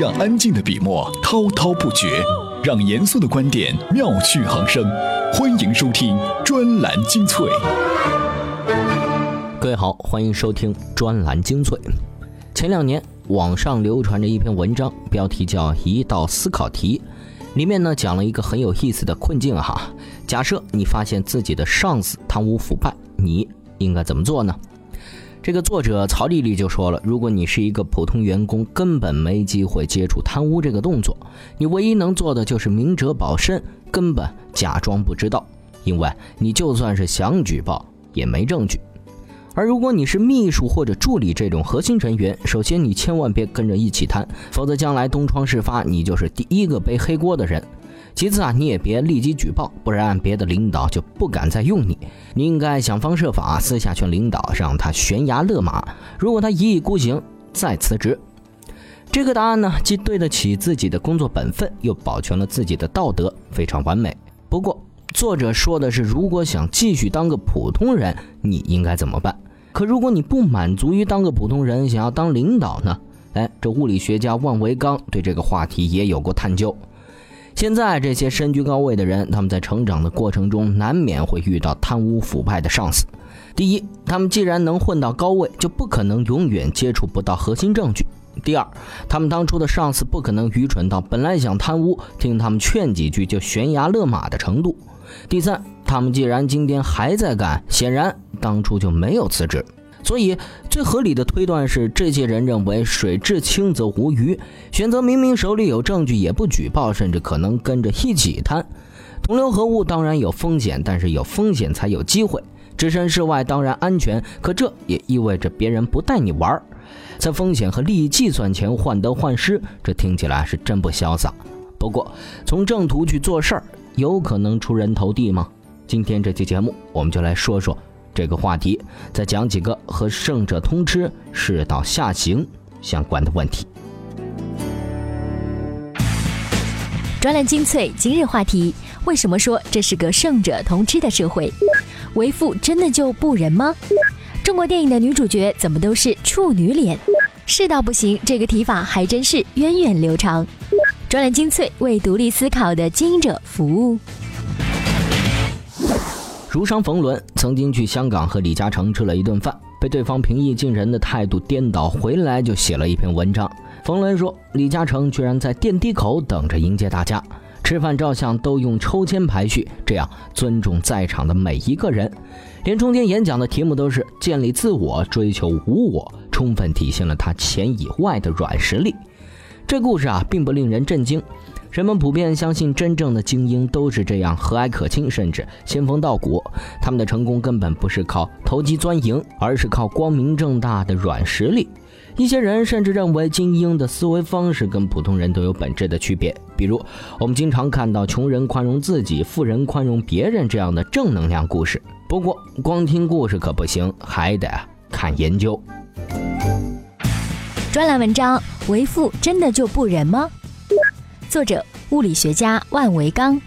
让安静的笔墨滔滔不绝，让严肃的观点妙趣横生。欢迎收听专栏精粹。各位好，欢迎收听专栏精粹。前两年网上流传着一篇文章，标题叫《一道思考题》，里面呢讲了一个很有意思的困境哈。假设你发现自己的上司贪污腐败，你应该怎么做呢？这个作者曹丽丽就说了，如果你是一个普通员工，根本没机会接触贪污这个动作，你唯一能做的就是明哲保身，根本假装不知道，因为你就算是想举报，也没证据。而如果你是秘书或者助理这种核心人员，首先你千万别跟着一起贪，否则将来东窗事发，你就是第一个背黑锅的人。其次啊，你也别立即举报，不然别的领导就不敢再用你。你应该想方设法私下劝领导，让他悬崖勒马。如果他一意孤行，再辞职。这个答案呢，既对得起自己的工作本分，又保全了自己的道德，非常完美。不过，作者说的是，如果想继续当个普通人，你应该怎么办？可如果你不满足于当个普通人，想要当领导呢？哎，这物理学家万维钢对这个话题也有过探究。现在这些身居高位的人，他们在成长的过程中难免会遇到贪污腐败的上司。第一，他们既然能混到高位，就不可能永远接触不到核心证据；第二，他们当初的上司不可能愚蠢到本来想贪污，听他们劝几句就悬崖勒马的程度；第三，他们既然今天还在干，显然当初就没有辞职。所以，最合理的推断是，这些人认为水至清则无鱼，选择明明手里有证据也不举报，甚至可能跟着一起贪。同流合污当然有风险，但是有风险才有机会。置身事外当然安全，可这也意味着别人不带你玩儿。在风险和利益计算前患得患失，这听起来是真不潇洒。不过，从正途去做事儿，有可能出人头地吗？今天这期节目，我们就来说说。这个话题，再讲几个和胜者通吃、世道下行相关的问题。专栏精粹今日话题：为什么说这是个胜者通吃的社会？为父真的就不仁吗？中国电影的女主角怎么都是处女脸？世道不行，这个提法还真是源远流长。专栏精粹为独立思考的经营者服务。儒商冯仑曾经去香港和李嘉诚吃了一顿饭，被对方平易近人的态度颠倒，回来就写了一篇文章。冯仑说，李嘉诚居然在电梯口等着迎接大家，吃饭照相都用抽签排序，这样尊重在场的每一个人，连中间演讲的题目都是建立自我，追求无我，充分体现了他钱以外的软实力。这故事啊，并不令人震惊。人们普遍相信，真正的精英都是这样和蔼可亲，甚至仙风道骨。他们的成功根本不是靠投机钻营，而是靠光明正大的软实力。一些人甚至认为，精英的思维方式跟普通人都有本质的区别。比如，我们经常看到穷人宽容自己，富人宽容别人这样的正能量故事。不过，光听故事可不行，还得看研究。专栏文章：为富真的就不仁吗？作者：物理学家万维钢。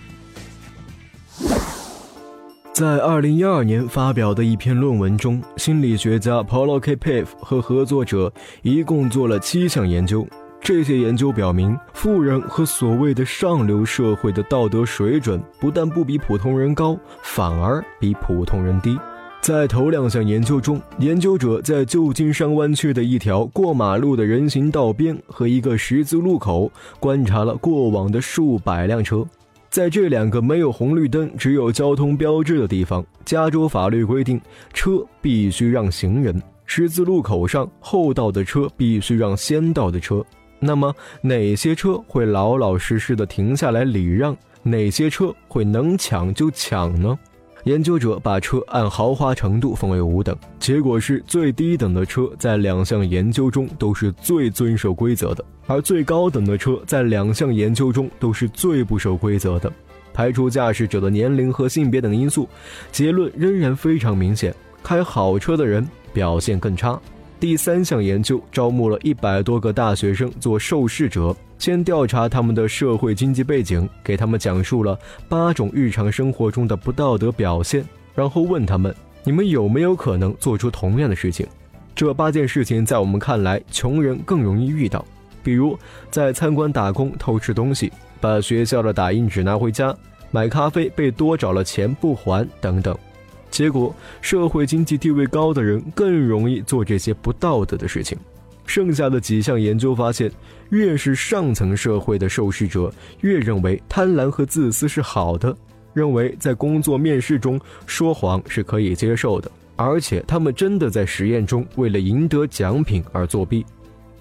在二零一二年发表的一篇论文中，心理学家 Paulo K. p a v 和合作者一共做了七项研究。这些研究表明，富人和所谓的上流社会的道德水准不但不比普通人高，反而比普通人低。在头两项研究中，研究者在旧金山湾区的一条过马路的人行道边和一个十字路口观察了过往的数百辆车。在这两个没有红绿灯、只有交通标志的地方，加州法律规定车必须让行人；十字路口上后道的车必须让先到的车。那么，哪些车会老老实实的停下来礼让？哪些车会能抢就抢呢？研究者把车按豪华程度分为五等，结果是最低等的车在两项研究中都是最遵守规则的，而最高等的车在两项研究中都是最不守规则的。排除驾驶者的年龄和性别等因素，结论仍然非常明显：开好车的人表现更差。第三项研究招募了一百多个大学生做受试者。先调查他们的社会经济背景，给他们讲述了八种日常生活中的不道德表现，然后问他们：你们有没有可能做出同样的事情？这八件事情在我们看来，穷人更容易遇到。比如在餐馆打工偷吃东西，把学校的打印纸拿回家，买咖啡被多找了钱不还等等。结果，社会经济地位高的人更容易做这些不道德的事情。剩下的几项研究发现，越是上层社会的受试者，越认为贪婪和自私是好的，认为在工作面试中说谎是可以接受的，而且他们真的在实验中为了赢得奖品而作弊。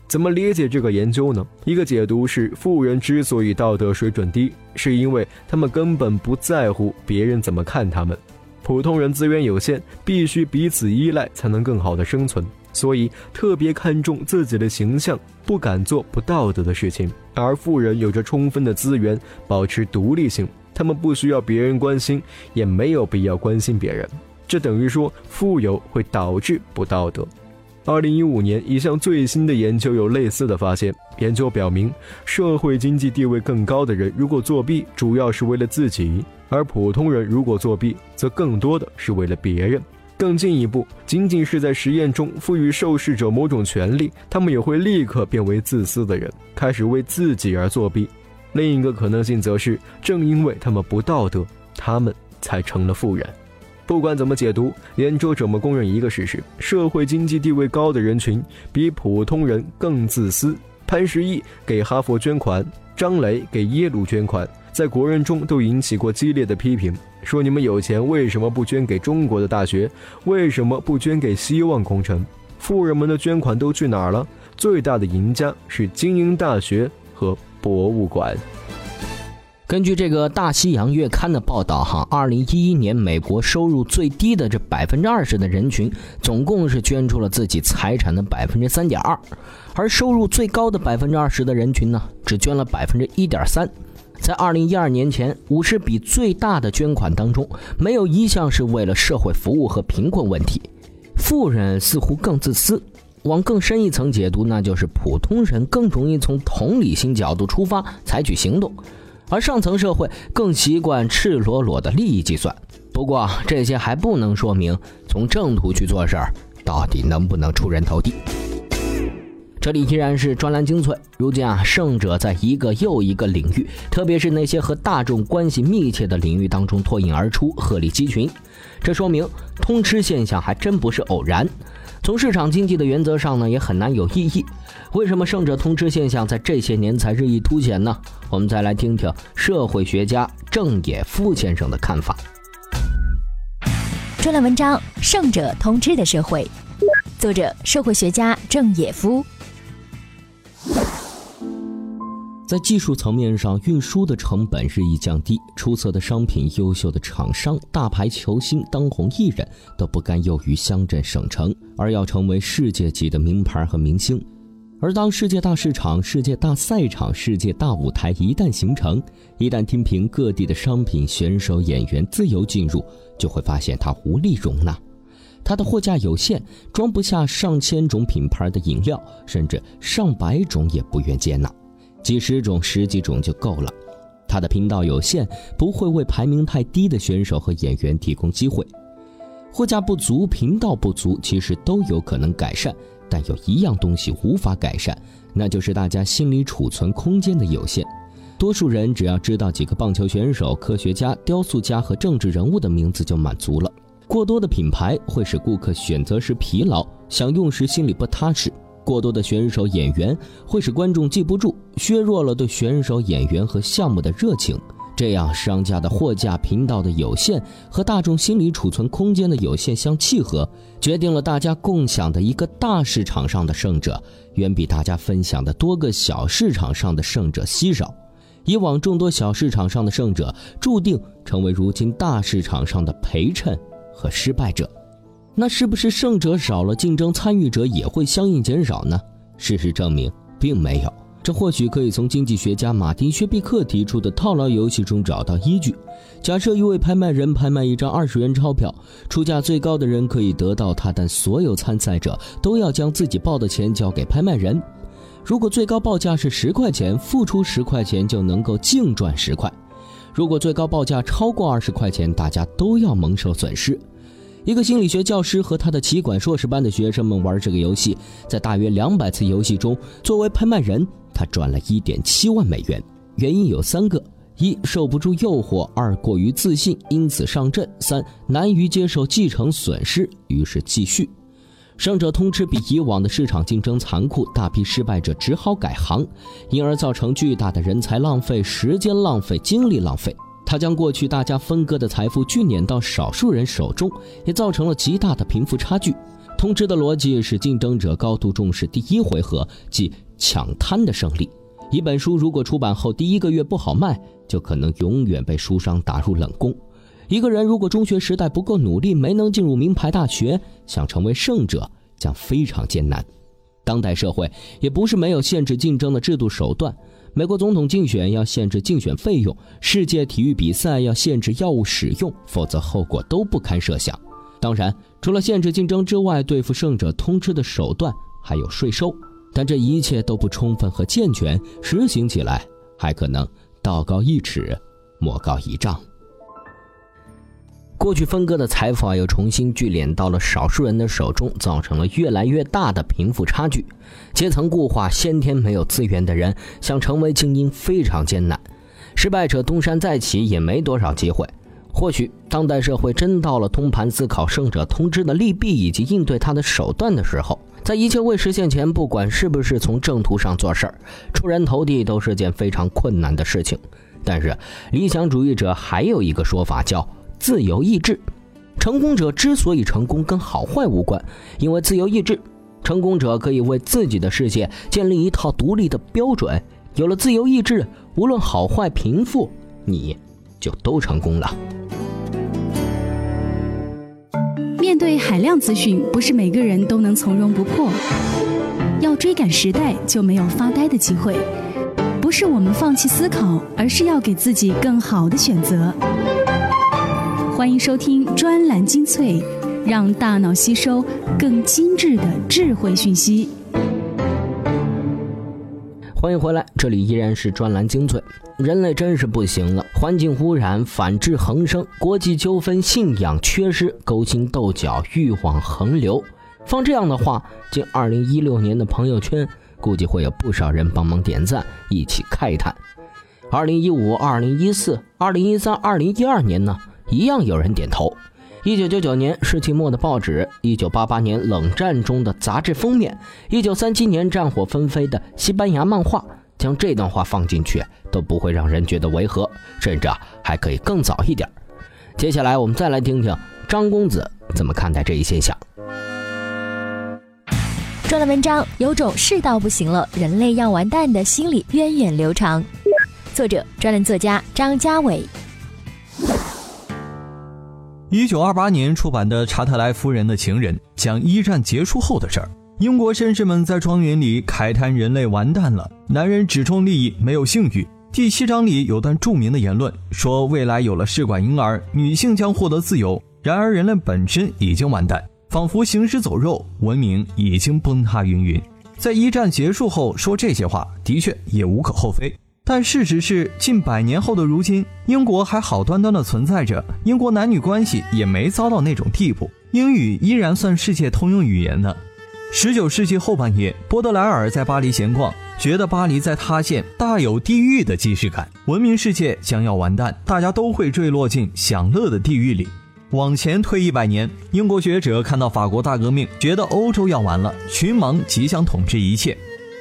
怎么理解这个研究呢？一个解读是，富人之所以道德水准低，是因为他们根本不在乎别人怎么看他们。普通人资源有限，必须彼此依赖才能更好的生存。所以特别看重自己的形象，不敢做不道德的事情。而富人有着充分的资源，保持独立性，他们不需要别人关心，也没有必要关心别人。这等于说，富有会导致不道德。二零一五年一项最新的研究有类似的发现。研究表明，社会经济地位更高的人如果作弊，主要是为了自己；而普通人如果作弊，则更多的是为了别人。更进一步，仅仅是在实验中赋予受试者某种权利，他们也会立刻变为自私的人，开始为自己而作弊。另一个可能性则是，正因为他们不道德，他们才成了富人。不管怎么解读，研究者们公认一个事实：社会经济地位高的人群比普通人更自私。潘石屹给哈佛捐款，张磊给耶鲁捐款，在国人中都引起过激烈的批评。说你们有钱为什么不捐给中国的大学？为什么不捐给希望工程？富人们的捐款都去哪儿了？最大的赢家是精英大学和博物馆。根据这个《大西洋月刊》的报道，哈，二零一一年美国收入最低的这百分之二十的人群，总共是捐出了自己财产的百分之三点二，而收入最高的百分之二十的人群呢，只捐了百分之一点三。在二零一二年前五十笔最大的捐款当中，没有一项是为了社会服务和贫困问题。富人似乎更自私，往更深一层解读，那就是普通人更容易从同理心角度出发采取行动，而上层社会更习惯赤裸裸的利益计算。不过这些还不能说明从正途去做事儿到底能不能出人头地。这里依然是专栏精粹。如今啊，胜者在一个又一个领域，特别是那些和大众关系密切的领域当中脱颖而出，鹤立鸡群。这说明通吃现象还真不是偶然。从市场经济的原则上呢，也很难有异议。为什么胜者通吃现象在这些年才日益凸显呢？我们再来听听社会学家郑也夫先生的看法。专栏文章《胜者通吃的社会》，作者社会学家郑也夫。在技术层面上，运输的成本日益降低，出色的商品、优秀的厂商、大牌球星、当红艺人，都不甘囿于乡镇省城，而要成为世界级的名牌和明星。而当世界大市场、世界大赛场、世界大舞台一旦形成，一旦听凭各地的商品、选手、演员自由进入，就会发现它无力容纳，它的货架有限，装不下上千种品牌的饮料，甚至上百种也不愿接纳。几十种、十几种就够了。他的频道有限，不会为排名太低的选手和演员提供机会。货架不足、频道不足，其实都有可能改善，但有一样东西无法改善，那就是大家心理储存空间的有限。多数人只要知道几个棒球选手、科学家、雕塑家和政治人物的名字就满足了。过多的品牌会使顾客选择时疲劳，想用时心里不踏实。过多的选手演员会使观众记不住，削弱了对选手演员和项目的热情。这样，商家的货架频道的有限和大众心理储存空间的有限相契合，决定了大家共享的一个大市场上的胜者，远比大家分享的多个小市场上的胜者稀少。以往众多小市场上的胜者，注定成为如今大市场上的陪衬和失败者。那是不是胜者少了，竞争参与者也会相应减少呢？事实证明，并没有。这或许可以从经济学家马丁·薛毕克提出的套牢游戏中找到依据。假设一位拍卖人拍卖一张二十元钞票，出价最高的人可以得到它，但所有参赛者都要将自己报的钱交给拍卖人。如果最高报价是十块钱，付出十块钱就能够净赚十块；如果最高报价超过二十块钱，大家都要蒙受损失。一个心理学教师和他的企管硕士班的学生们玩这个游戏，在大约两百次游戏中，作为拍卖人，他赚了一点七万美元。原因有三个：一受不住诱惑；二过于自信，因此上阵；三难于接受继承损失，于是继续。胜者通吃比以往的市场竞争残酷，大批失败者只好改行，因而造成巨大的人才浪费、时间浪费、精力浪费。他将过去大家分割的财富聚敛到少数人手中，也造成了极大的贫富差距。通知的逻辑是竞争者高度重视第一回合，即抢滩的胜利。一本书如果出版后第一个月不好卖，就可能永远被书商打入冷宫。一个人如果中学时代不够努力，没能进入名牌大学，想成为胜者将非常艰难。当代社会也不是没有限制竞争的制度手段。美国总统竞选要限制竞选费用，世界体育比赛要限制药物使用，否则后果都不堪设想。当然，除了限制竞争之外，对付胜者通吃的手段还有税收，但这一切都不充分和健全，实行起来还可能道高一尺，魔高一丈。过去分割的财富啊，又重新聚敛到了少数人的手中，造成了越来越大的贫富差距。阶层固化，先天没有资源的人想成为精英非常艰难，失败者东山再起也没多少机会。或许当代社会真到了通盘思考胜者通吃的利弊以及应对他的手段的时候，在一切未实现前，不管是不是从正途上做事儿，出人头地都是件非常困难的事情。但是理想主义者还有一个说法叫。自由意志，成功者之所以成功跟好坏无关，因为自由意志，成功者可以为自己的世界建立一套独立的标准。有了自由意志，无论好坏贫富，你就都成功了。面对海量资讯，不是每个人都能从容不迫。要追赶时代，就没有发呆的机会。不是我们放弃思考，而是要给自己更好的选择。欢迎收听专栏精粹，让大脑吸收更精致的智慧讯息。欢迎回来，这里依然是专栏精粹。人类真是不行了，环境污染、反制横生，国际纠纷、信仰缺失、勾心斗角、欲望横流。放这样的话，进二零一六年的朋友圈，估计会有不少人帮忙点赞，一起慨叹。二零一五、二零一四、二零一三、二零一二年呢？一样有人点头。一九九九年世纪末的报纸，一九八八年冷战中的杂志封面，一九三七年战火纷飞的西班牙漫画，将这段话放进去都不会让人觉得违和，甚至啊还可以更早一点。接下来我们再来听听张公子怎么看待这一现象。专栏文章有种世道不行了，人类要完蛋的心理源远流长。作者：专栏作家张家伟。一九二八年出版的《查特莱夫人的情人》讲一战结束后的事儿。英国绅士们在庄园里慨叹人类完蛋了，男人只重利益，没有性欲。第七章里有段著名的言论，说未来有了试管婴儿，女性将获得自由。然而人类本身已经完蛋，仿佛行尸走肉，文明已经崩塌云云。在一战结束后说这些话，的确也无可厚非。但事实是，近百年后的如今，英国还好端端的存在着，英国男女关系也没糟到那种地步，英语依然算世界通用语言呢。十九世纪后半叶，波德莱尔在巴黎闲逛，觉得巴黎在塌陷，大有地狱的既视感，文明世界将要完蛋，大家都会坠落进享乐的地狱里。往前推一百年，英国学者看到法国大革命，觉得欧洲要完了，群盲即将统治一切。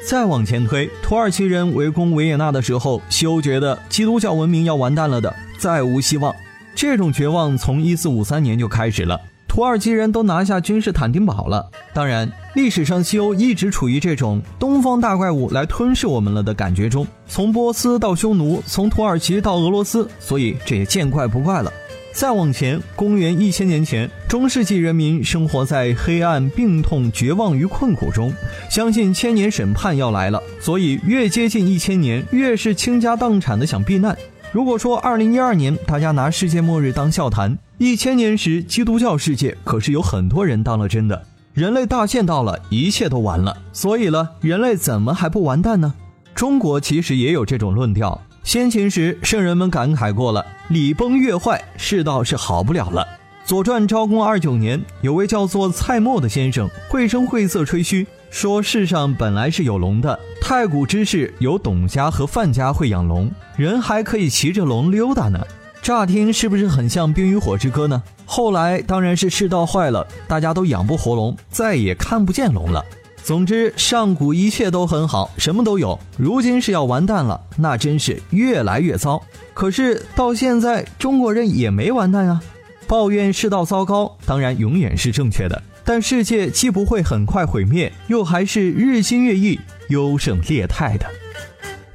再往前推，土耳其人围攻维也纳的时候，西欧觉得基督教文明要完蛋了的，再无希望。这种绝望从一四五三年就开始了，土耳其人都拿下君士坦丁堡了。当然，历史上西欧一直处于这种东方大怪物来吞噬我们了的感觉中，从波斯到匈奴，从土耳其到俄罗斯，所以这也见怪不怪了。再往前，公元一千年前，中世纪人民生活在黑暗、病痛、绝望与困苦中，相信千年审判要来了，所以越接近一千年，越是倾家荡产的想避难。如果说二零一二年大家拿世界末日当笑谈，一千年时基督教世界可是有很多人当了真的。人类大限到了，一切都完了，所以了，人类怎么还不完蛋呢？中国其实也有这种论调。先秦时，圣人们感慨过了：礼崩乐坏，世道是好不了了。左传昭公二九年，有位叫做蔡墨的先生，绘声绘色吹嘘，说世上本来是有龙的，太古之世有董家和范家会养龙，人还可以骑着龙溜达呢。乍听是不是很像《冰与火之歌》呢？后来当然是世道坏了，大家都养不活龙，再也看不见龙了。总之，上古一切都很好，什么都有。如今是要完蛋了，那真是越来越糟。可是到现在，中国人也没完蛋啊！抱怨世道糟糕，当然永远是正确的。但世界既不会很快毁灭，又还是日新月异、优胜劣汰的。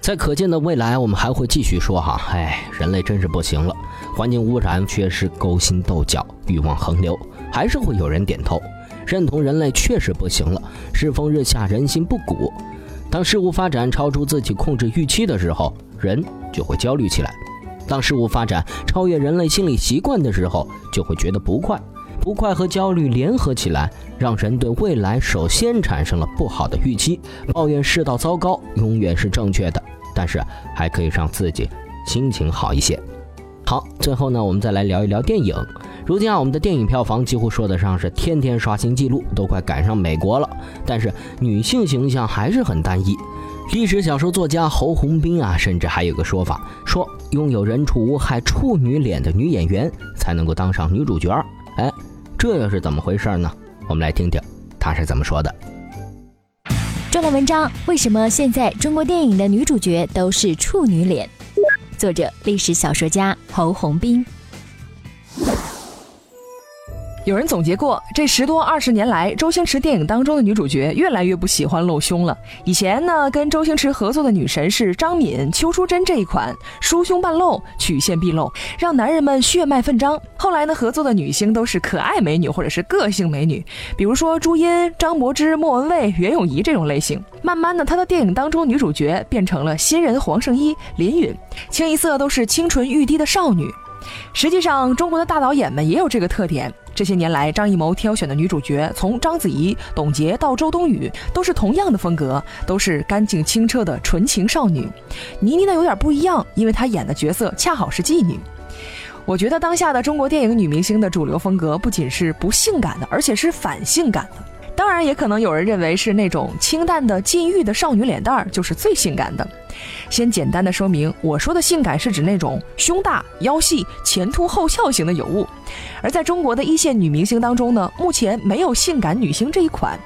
在可见的未来，我们还会继续说哈，哎，人类真是不行了，环境污染、缺失、勾心斗角、欲望横流，还是会有人点头，认同人类确实不行了，世风日下，人心不古。当事物发展超出自己控制预期的时候，人就会焦虑起来；当事物发展超越人类心理习惯的时候，就会觉得不快。不快和焦虑联合起来，让人对未来首先产生了不好的预期，抱怨世道糟糕，永远是正确的。但是还可以让自己心情好一些。好，最后呢，我们再来聊一聊电影。如今啊，我们的电影票房几乎说得上是天天刷新纪录，都快赶上美国了。但是女性形象还是很单一。历史小说作家侯鸿斌啊，甚至还有个说法，说拥有人畜无害处女脸的女演员才能够当上女主角。哎，这又是怎么回事呢？我们来听听他是怎么说的。专栏文章：为什么现在中国电影的女主角都是处女脸？作者：历史小说家侯鸿斌。有人总结过，这十多二十年来，周星驰电影当中的女主角越来越不喜欢露胸了。以前呢，跟周星驰合作的女神是张敏、邱淑贞这一款，疏胸半露，曲线毕露，让男人们血脉奋张。后来呢，合作的女星都是可爱美女或者是个性美女，比如说朱茵、张柏芝、莫文蔚、袁咏仪这种类型。慢慢的，她的电影当中女主角变成了新人黄圣依、林允，清一色都是清纯欲滴的少女。实际上，中国的大导演们也有这个特点。这些年来，张艺谋挑选的女主角，从章子怡、董洁到周冬雨，都是同样的风格，都是干净清澈的纯情少女。倪妮呢有点不一样，因为她演的角色恰好是妓女。我觉得当下的中国电影女明星的主流风格，不仅是不性感的，而且是反性感的。当然，也可能有人认为是那种清淡的禁欲的少女脸蛋儿就是最性感的。先简单的说明，我说的性感是指那种胸大、腰细、前凸后翘型的尤物。而在中国的一线女明星当中呢，目前没有性感女星这一款。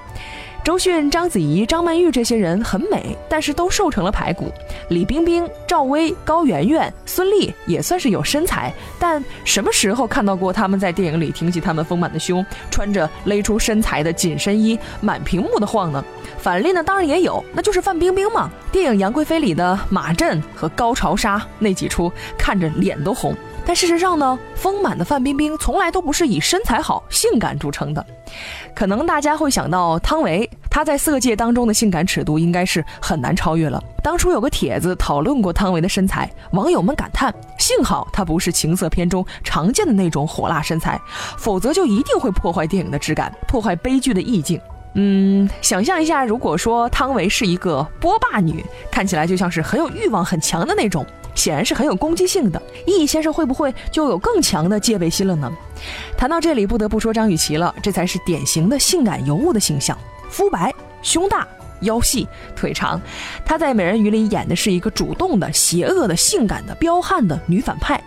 周迅、章子怡、张曼玉这些人很美，但是都瘦成了排骨。李冰冰、赵薇、高圆圆、孙俪也算是有身材，但什么时候看到过她们在电影里挺起她们丰满的胸，穿着勒出身材的紧身衣，满屏幕的晃呢？反例呢，当然也有，那就是范冰冰嘛。电影《杨贵妃》里的马震和高潮杀那几出，看着脸都红。但事实上呢，丰满的范冰冰从来都不是以身材好、性感著称的。可能大家会想到汤唯，她在色戒当中的性感尺度应该是很难超越了。当初有个帖子讨论过汤唯的身材，网友们感叹：幸好她不是情色片中常见的那种火辣身材，否则就一定会破坏电影的质感，破坏悲剧的意境。嗯，想象一下，如果说汤唯是一个波霸女，看起来就像是很有欲望、很强的那种。显然是很有攻击性的，易先生会不会就有更强的戒备心了呢？谈到这里，不得不说张雨绮了，这才是典型的性感尤物的形象，肤白、胸大、腰细、腿长。她在《美人鱼》里演的是一个主动的、邪恶的、性感的、彪悍的女反派，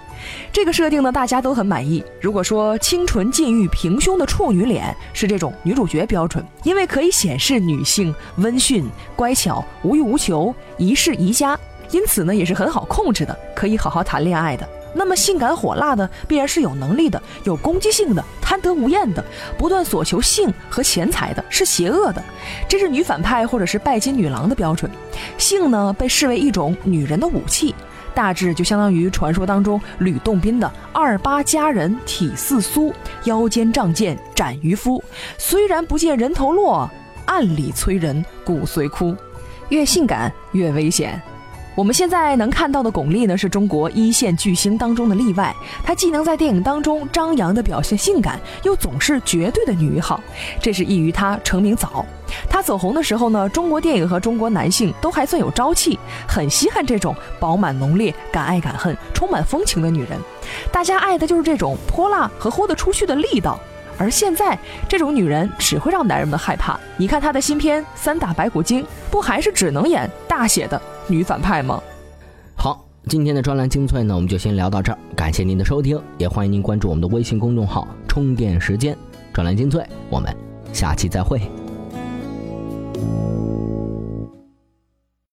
这个设定呢，大家都很满意。如果说清纯禁欲、平胸的处女脸是这种女主角标准，因为可以显示女性温驯、乖巧、无欲无求、一世宜家。因此呢，也是很好控制的，可以好好谈恋爱的。那么性感火辣的，必然是有能力的、有攻击性的、贪得无厌的、不断索求性和钱财的，是邪恶的。这是女反派或者是拜金女郎的标准。性呢，被视为一种女人的武器，大致就相当于传说当中吕洞宾的二八佳人体似酥，腰间仗剑斩渔夫。虽然不见人头落，暗里催人骨髓枯。越性感越危险。我们现在能看到的巩俐呢，是中国一线巨星当中的例外。她既能在电影当中张扬的表现性感，又总是绝对的女一号，这是异于她成名早。她走红的时候呢，中国电影和中国男性都还算有朝气，很稀罕这种饱满浓烈、敢爱敢恨、充满风情的女人。大家爱的就是这种泼辣和豁得出去的力道。而现在，这种女人只会让男人们害怕。你看她的新片《三打白骨精》，不还是只能演大写的？女反派吗？好，今天的专栏精粹呢，我们就先聊到这儿。感谢您的收听，也欢迎您关注我们的微信公众号“充电时间专栏精粹”。我们下期再会。